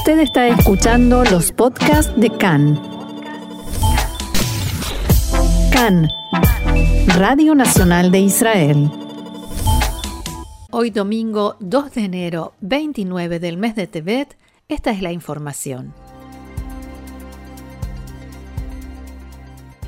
Usted está escuchando los podcasts de CAN. CAN, Radio Nacional de Israel. Hoy domingo 2 de enero 29 del mes de Tebet, esta es la información.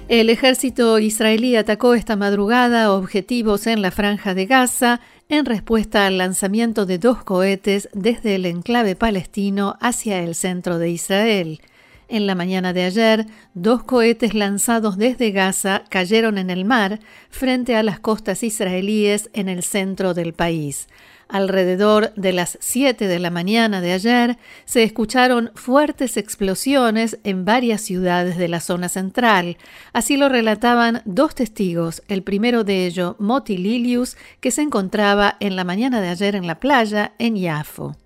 El ejército israelí atacó esta madrugada objetivos en la franja de Gaza en respuesta al lanzamiento de dos cohetes desde el enclave palestino hacia el centro de Israel. En la mañana de ayer, dos cohetes lanzados desde Gaza cayeron en el mar frente a las costas israelíes en el centro del país. Alrededor de las 7 de la mañana de ayer se escucharon fuertes explosiones en varias ciudades de la zona central. Así lo relataban dos testigos, el primero de ellos, Moti Lilius, que se encontraba en la mañana de ayer en la playa en Yafo.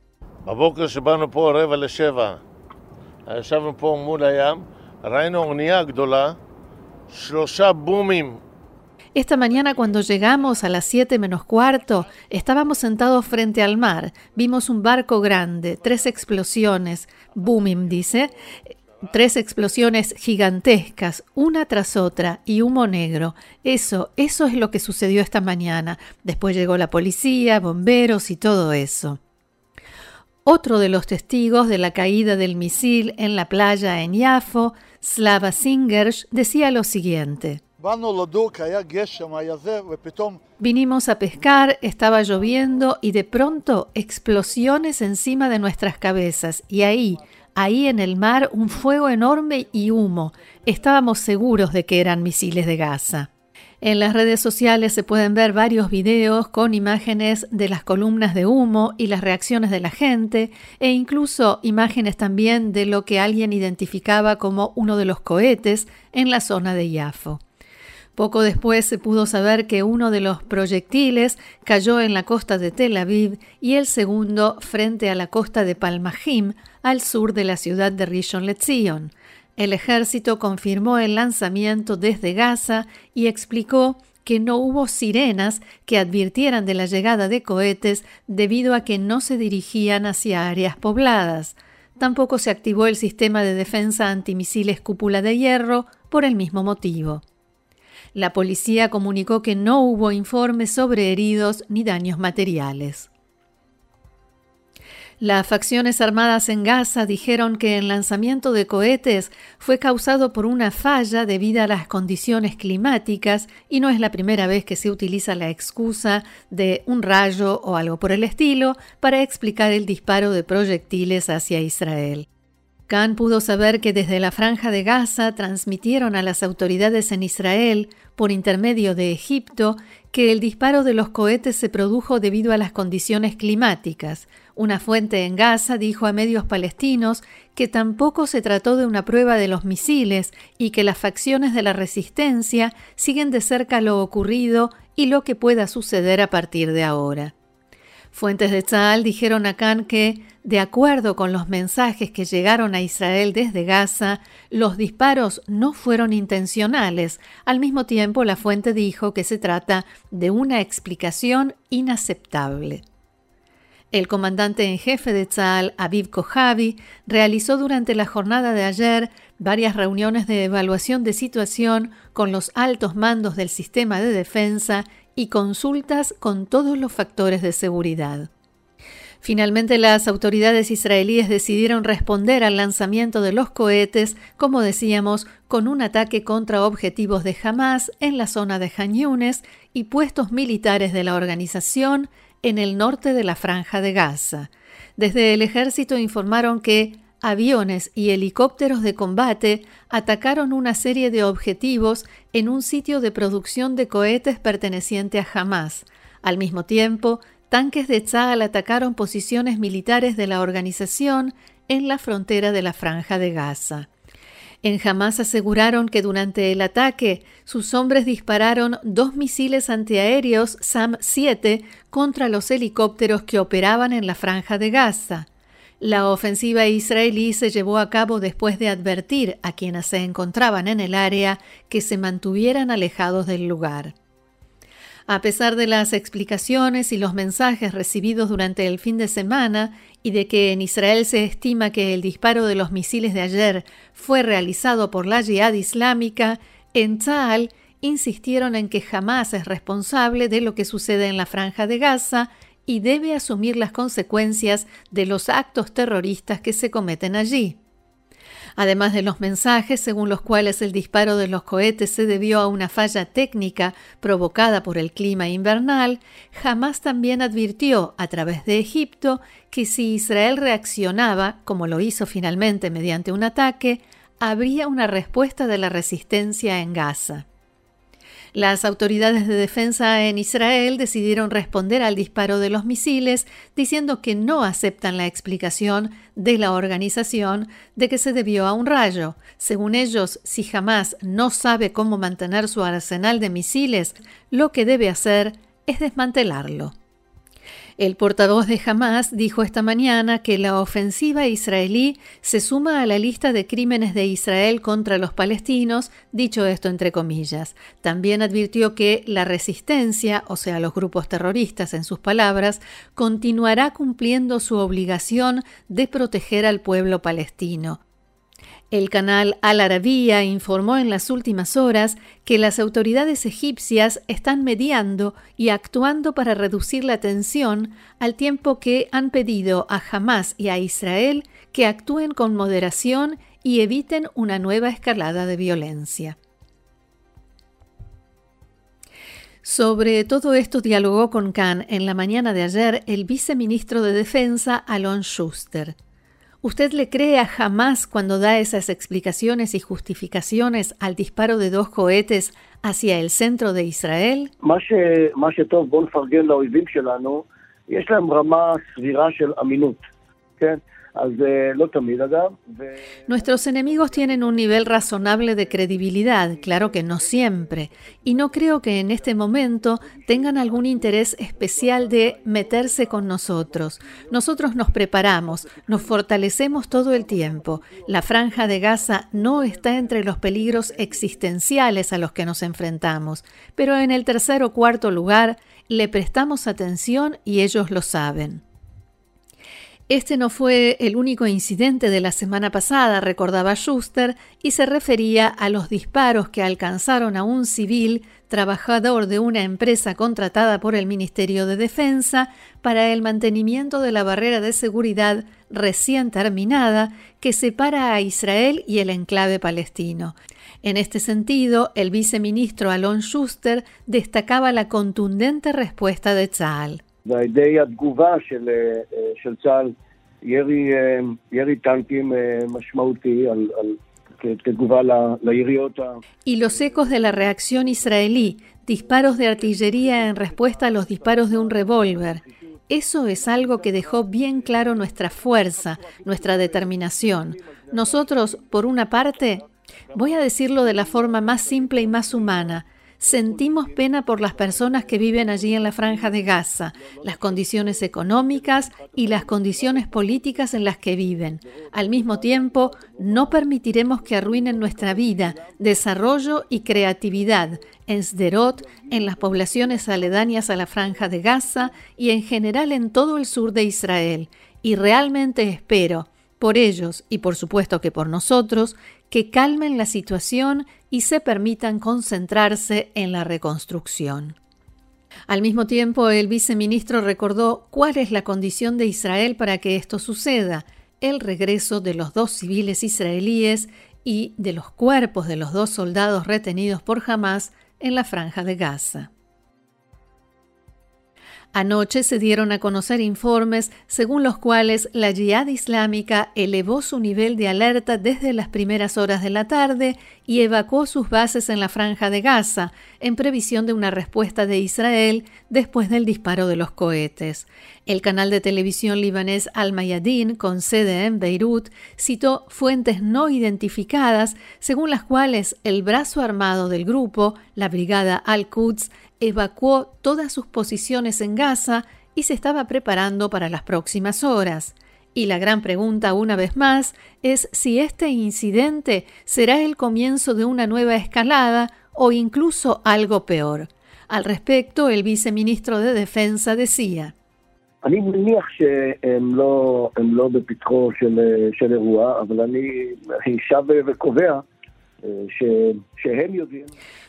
Esta mañana cuando llegamos a las 7 menos cuarto, estábamos sentados frente al mar. Vimos un barco grande, tres explosiones, booming dice, tres explosiones gigantescas, una tras otra, y humo negro. Eso, eso es lo que sucedió esta mañana. Después llegó la policía, bomberos y todo eso. Otro de los testigos de la caída del misil en la playa en Yafo, Slava Singers, decía lo siguiente. Vinimos a pescar, estaba lloviendo y de pronto explosiones encima de nuestras cabezas y ahí, ahí en el mar, un fuego enorme y humo. Estábamos seguros de que eran misiles de Gaza. En las redes sociales se pueden ver varios videos con imágenes de las columnas de humo y las reacciones de la gente e incluso imágenes también de lo que alguien identificaba como uno de los cohetes en la zona de Yafo. Poco después se pudo saber que uno de los proyectiles cayó en la costa de Tel Aviv y el segundo frente a la costa de Palmahim, al sur de la ciudad de Rishon LeZion. El ejército confirmó el lanzamiento desde Gaza y explicó que no hubo sirenas que advirtieran de la llegada de cohetes debido a que no se dirigían hacia áreas pobladas. Tampoco se activó el sistema de defensa antimisiles cúpula de hierro por el mismo motivo. La policía comunicó que no hubo informes sobre heridos ni daños materiales. Las facciones armadas en Gaza dijeron que el lanzamiento de cohetes fue causado por una falla debido a las condiciones climáticas y no es la primera vez que se utiliza la excusa de un rayo o algo por el estilo para explicar el disparo de proyectiles hacia Israel. Khan pudo saber que desde la franja de Gaza transmitieron a las autoridades en Israel, por intermedio de Egipto, que el disparo de los cohetes se produjo debido a las condiciones climáticas. Una fuente en Gaza dijo a medios palestinos que tampoco se trató de una prueba de los misiles y que las facciones de la resistencia siguen de cerca lo ocurrido y lo que pueda suceder a partir de ahora. Fuentes de Tzal dijeron a Khan que, de acuerdo con los mensajes que llegaron a Israel desde Gaza, los disparos no fueron intencionales. Al mismo tiempo, la fuente dijo que se trata de una explicación inaceptable. El comandante en jefe de Tzal, Aviv Kojavi, realizó durante la jornada de ayer varias reuniones de evaluación de situación con los altos mandos del sistema de defensa y consultas con todos los factores de seguridad. Finalmente, las autoridades israelíes decidieron responder al lanzamiento de los cohetes, como decíamos, con un ataque contra objetivos de Hamas en la zona de Han y puestos militares de la organización en el norte de la franja de Gaza. Desde el ejército informaron que aviones y helicópteros de combate atacaron una serie de objetivos en un sitio de producción de cohetes perteneciente a Hamas. Al mismo tiempo, tanques de Tzal atacaron posiciones militares de la organización en la frontera de la franja de Gaza. En Hamas aseguraron que durante el ataque sus hombres dispararon dos misiles antiaéreos SAM-7 contra los helicópteros que operaban en la franja de Gaza. La ofensiva israelí se llevó a cabo después de advertir a quienes se encontraban en el área que se mantuvieran alejados del lugar. A pesar de las explicaciones y los mensajes recibidos durante el fin de semana y de que en Israel se estima que el disparo de los misiles de ayer fue realizado por la Jihad Islámica, en Tzal insistieron en que jamás es responsable de lo que sucede en la franja de Gaza y debe asumir las consecuencias de los actos terroristas que se cometen allí además de los mensajes según los cuales el disparo de los cohetes se debió a una falla técnica provocada por el clima invernal, jamás también advirtió a través de Egipto que si Israel reaccionaba, como lo hizo finalmente mediante un ataque, habría una respuesta de la resistencia en Gaza. Las autoridades de defensa en Israel decidieron responder al disparo de los misiles diciendo que no aceptan la explicación de la organización de que se debió a un rayo. Según ellos, si jamás no sabe cómo mantener su arsenal de misiles, lo que debe hacer es desmantelarlo. El portavoz de Hamas dijo esta mañana que la ofensiva israelí se suma a la lista de crímenes de Israel contra los palestinos, dicho esto entre comillas. También advirtió que la resistencia, o sea, los grupos terroristas en sus palabras, continuará cumpliendo su obligación de proteger al pueblo palestino. El canal Al Arabiya informó en las últimas horas que las autoridades egipcias están mediando y actuando para reducir la tensión al tiempo que han pedido a Hamas y a Israel que actúen con moderación y eviten una nueva escalada de violencia. Sobre todo esto dialogó con Khan en la mañana de ayer el viceministro de Defensa Alon Schuster. ¿Usted le cree a jamás cuando da esas explicaciones y justificaciones al disparo de dos cohetes hacia el centro de Israel? Nuestros enemigos tienen un nivel razonable de credibilidad, claro que no siempre, y no creo que en este momento tengan algún interés especial de meterse con nosotros. Nosotros nos preparamos, nos fortalecemos todo el tiempo. La franja de Gaza no está entre los peligros existenciales a los que nos enfrentamos, pero en el tercer o cuarto lugar le prestamos atención y ellos lo saben. Este no fue el único incidente de la semana pasada, recordaba Schuster, y se refería a los disparos que alcanzaron a un civil trabajador de una empresa contratada por el Ministerio de Defensa para el mantenimiento de la barrera de seguridad recién terminada que separa a Israel y el enclave palestino. En este sentido, el viceministro Alon Schuster destacaba la contundente respuesta de Tzal. Y los ecos de la reacción israelí, disparos de artillería en respuesta a los disparos de un revólver. Eso es algo que dejó bien claro nuestra fuerza, nuestra determinación. Nosotros, por una parte, voy a decirlo de la forma más simple y más humana, sentimos pena por las personas que viven allí en la franja de Gaza, las condiciones económicas y las condiciones políticas en las que viven. Al mismo tiempo, no permitiremos que arruinen nuestra vida, desarrollo y creatividad en Sderot, en las poblaciones aledañas a la franja de Gaza y en general en todo el sur de Israel. Y realmente espero, por ellos y por supuesto que por nosotros, que calmen la situación y se permitan concentrarse en la reconstrucción. Al mismo tiempo, el viceministro recordó cuál es la condición de Israel para que esto suceda, el regreso de los dos civiles israelíes y de los cuerpos de los dos soldados retenidos por Hamas en la franja de Gaza. Anoche se dieron a conocer informes según los cuales la Jihad Islámica elevó su nivel de alerta desde las primeras horas de la tarde y evacuó sus bases en la franja de Gaza, en previsión de una respuesta de Israel después del disparo de los cohetes. El canal de televisión libanés Al Mayadin, con sede en Beirut, citó fuentes no identificadas según las cuales el brazo armado del grupo, la brigada Al-Quds, evacuó todas sus posiciones en Gaza y se estaba preparando para las próximas horas. Y la gran pregunta una vez más es si este incidente será el comienzo de una nueva escalada o incluso algo peor. Al respecto, el viceministro de Defensa decía.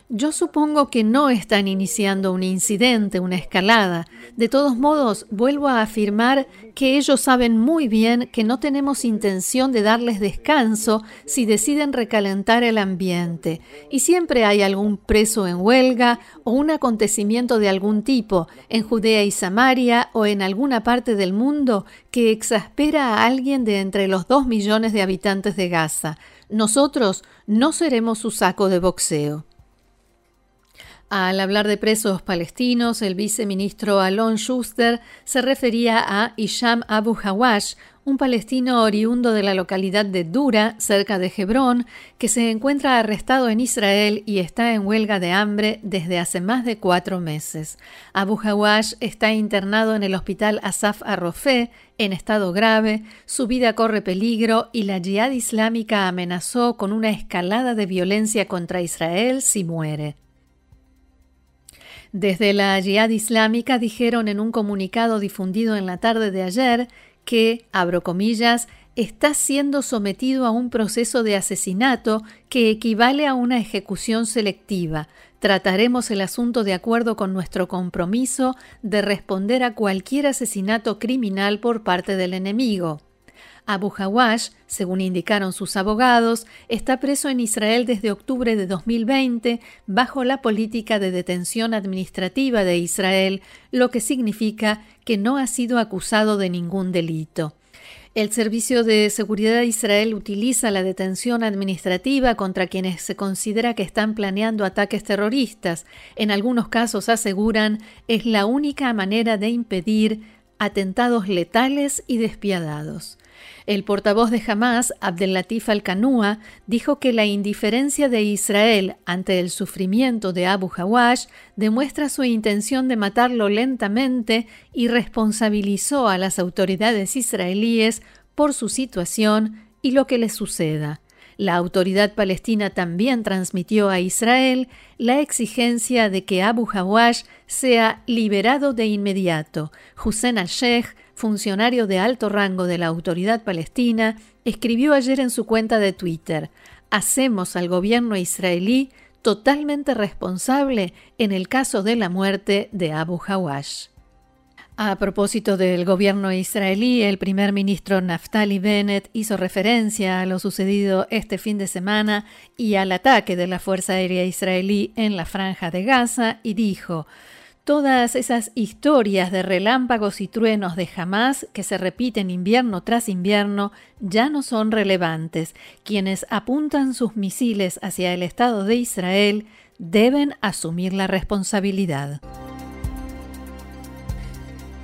Yo supongo que no están iniciando un incidente, una escalada. De todos modos, vuelvo a afirmar que ellos saben muy bien que no tenemos intención de darles descanso si deciden recalentar el ambiente. Y siempre hay algún preso en huelga o un acontecimiento de algún tipo en Judea y Samaria o en alguna parte del mundo que exaspera a alguien de entre los dos millones de habitantes de Gaza. Nosotros no seremos su saco de boxeo. Al hablar de presos palestinos, el viceministro Alon Schuster se refería a Isham Abu Hawash, un palestino oriundo de la localidad de Dura, cerca de Hebrón, que se encuentra arrestado en Israel y está en huelga de hambre desde hace más de cuatro meses. Abu Hawash está internado en el hospital Asaf Arrofé en estado grave, su vida corre peligro y la yihad islámica amenazó con una escalada de violencia contra Israel si muere. Desde la Jihad Islámica dijeron en un comunicado difundido en la tarde de ayer que, abro comillas, está siendo sometido a un proceso de asesinato que equivale a una ejecución selectiva. Trataremos el asunto de acuerdo con nuestro compromiso de responder a cualquier asesinato criminal por parte del enemigo. Abu Hawash, según indicaron sus abogados, está preso en Israel desde octubre de 2020 bajo la política de detención administrativa de Israel, lo que significa que no ha sido acusado de ningún delito. El Servicio de Seguridad de Israel utiliza la detención administrativa contra quienes se considera que están planeando ataques terroristas. En algunos casos aseguran es la única manera de impedir atentados letales y despiadados. El portavoz de Hamas, Abdelatif al-Kanua, dijo que la indiferencia de Israel ante el sufrimiento de Abu Hawash demuestra su intención de matarlo lentamente y responsabilizó a las autoridades israelíes por su situación y lo que le suceda. La autoridad palestina también transmitió a Israel la exigencia de que Abu Hawash sea liberado de inmediato. Hussein al-Sheikh funcionario de alto rango de la autoridad palestina, escribió ayer en su cuenta de Twitter, hacemos al gobierno israelí totalmente responsable en el caso de la muerte de Abu Hawash. A propósito del gobierno israelí, el primer ministro Naftali Bennett hizo referencia a lo sucedido este fin de semana y al ataque de la Fuerza Aérea Israelí en la franja de Gaza y dijo Todas esas historias de relámpagos y truenos de jamás que se repiten invierno tras invierno ya no son relevantes. Quienes apuntan sus misiles hacia el Estado de Israel deben asumir la responsabilidad.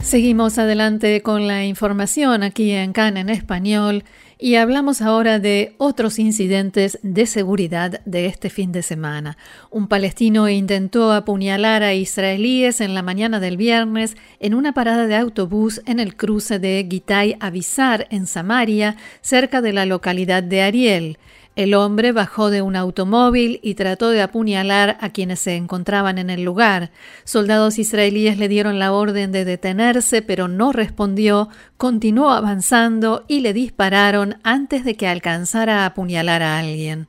Seguimos adelante con la información aquí en CAN en español y hablamos ahora de otros incidentes de seguridad de este fin de semana. Un palestino intentó apuñalar a israelíes en la mañana del viernes en una parada de autobús en el cruce de Gitay Avisar en Samaria, cerca de la localidad de Ariel. El hombre bajó de un automóvil y trató de apuñalar a quienes se encontraban en el lugar. Soldados israelíes le dieron la orden de detenerse, pero no respondió, continuó avanzando y le dispararon antes de que alcanzara a apuñalar a alguien.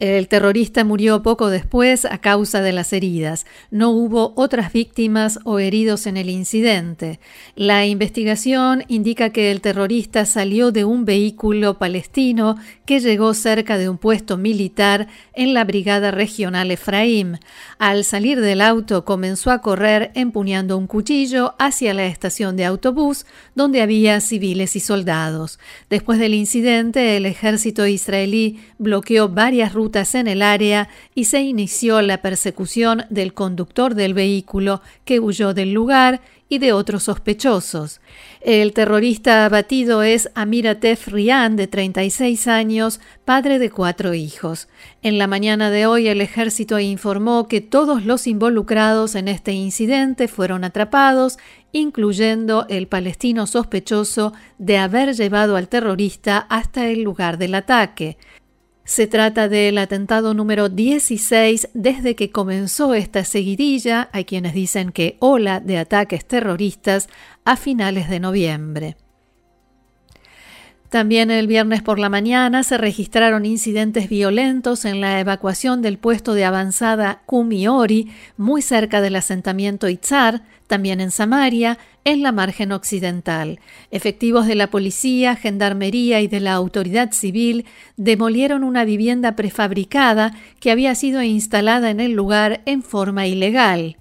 El terrorista murió poco después a causa de las heridas. No hubo otras víctimas o heridos en el incidente. La investigación indica que el terrorista salió de un vehículo palestino que llegó cerca de un puesto militar en la Brigada Regional Efraín. Al salir del auto comenzó a correr empuñando un cuchillo hacia la estación de autobús donde había civiles y soldados. Después del incidente, el ejército israelí bloqueó varias en el área y se inició la persecución del conductor del vehículo que huyó del lugar y de otros sospechosos. El terrorista abatido es Amiratef Rian, de 36 años, padre de cuatro hijos. En la mañana de hoy el ejército informó que todos los involucrados en este incidente fueron atrapados, incluyendo el palestino sospechoso de haber llevado al terrorista hasta el lugar del ataque. Se trata del atentado número 16 desde que comenzó esta seguidilla, hay quienes dicen que ola de ataques terroristas a finales de noviembre. También el viernes por la mañana se registraron incidentes violentos en la evacuación del puesto de avanzada Kumiori, muy cerca del asentamiento Itzar, también en Samaria, en la margen occidental. Efectivos de la policía, gendarmería y de la autoridad civil demolieron una vivienda prefabricada que había sido instalada en el lugar en forma ilegal.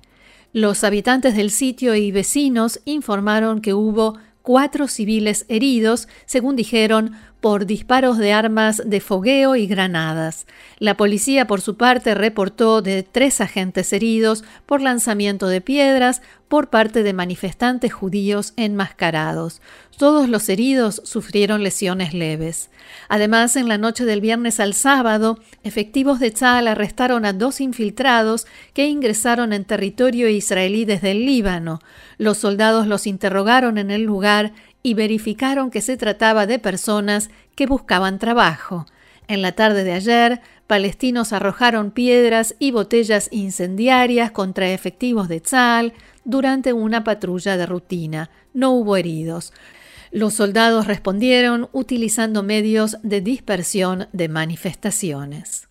Los habitantes del sitio y vecinos informaron que hubo cuatro civiles heridos, según dijeron, por disparos de armas de fogueo y granadas. La policía, por su parte, reportó de tres agentes heridos por lanzamiento de piedras por parte de manifestantes judíos enmascarados. Todos los heridos sufrieron lesiones leves. Además, en la noche del viernes al sábado, efectivos de Tzal arrestaron a dos infiltrados que ingresaron en territorio israelí desde el Líbano. Los soldados los interrogaron en el lugar y verificaron que se trataba de personas que buscaban trabajo. En la tarde de ayer, palestinos arrojaron piedras y botellas incendiarias contra efectivos de Tzal durante una patrulla de rutina. No hubo heridos. Los soldados respondieron utilizando medios de dispersión de manifestaciones.